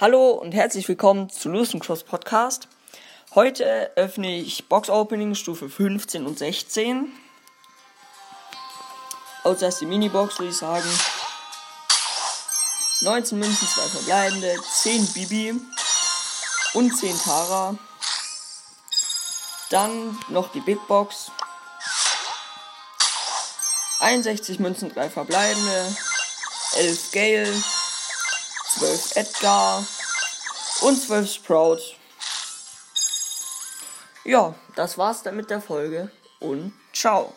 Hallo und herzlich willkommen zu Lose Cross Podcast. Heute öffne ich Box Opening Stufe 15 und 16. Außer erst die Minibox würde ich sagen. 19 Münzen, 2 verbleibende, 10 Bibi und 10 Tara. Dann noch die Big Box. 61 Münzen, 3 verbleibende, 11 Gale, 12 Edgar und 12 Sprout. Ja, das war's dann mit der Folge und ciao.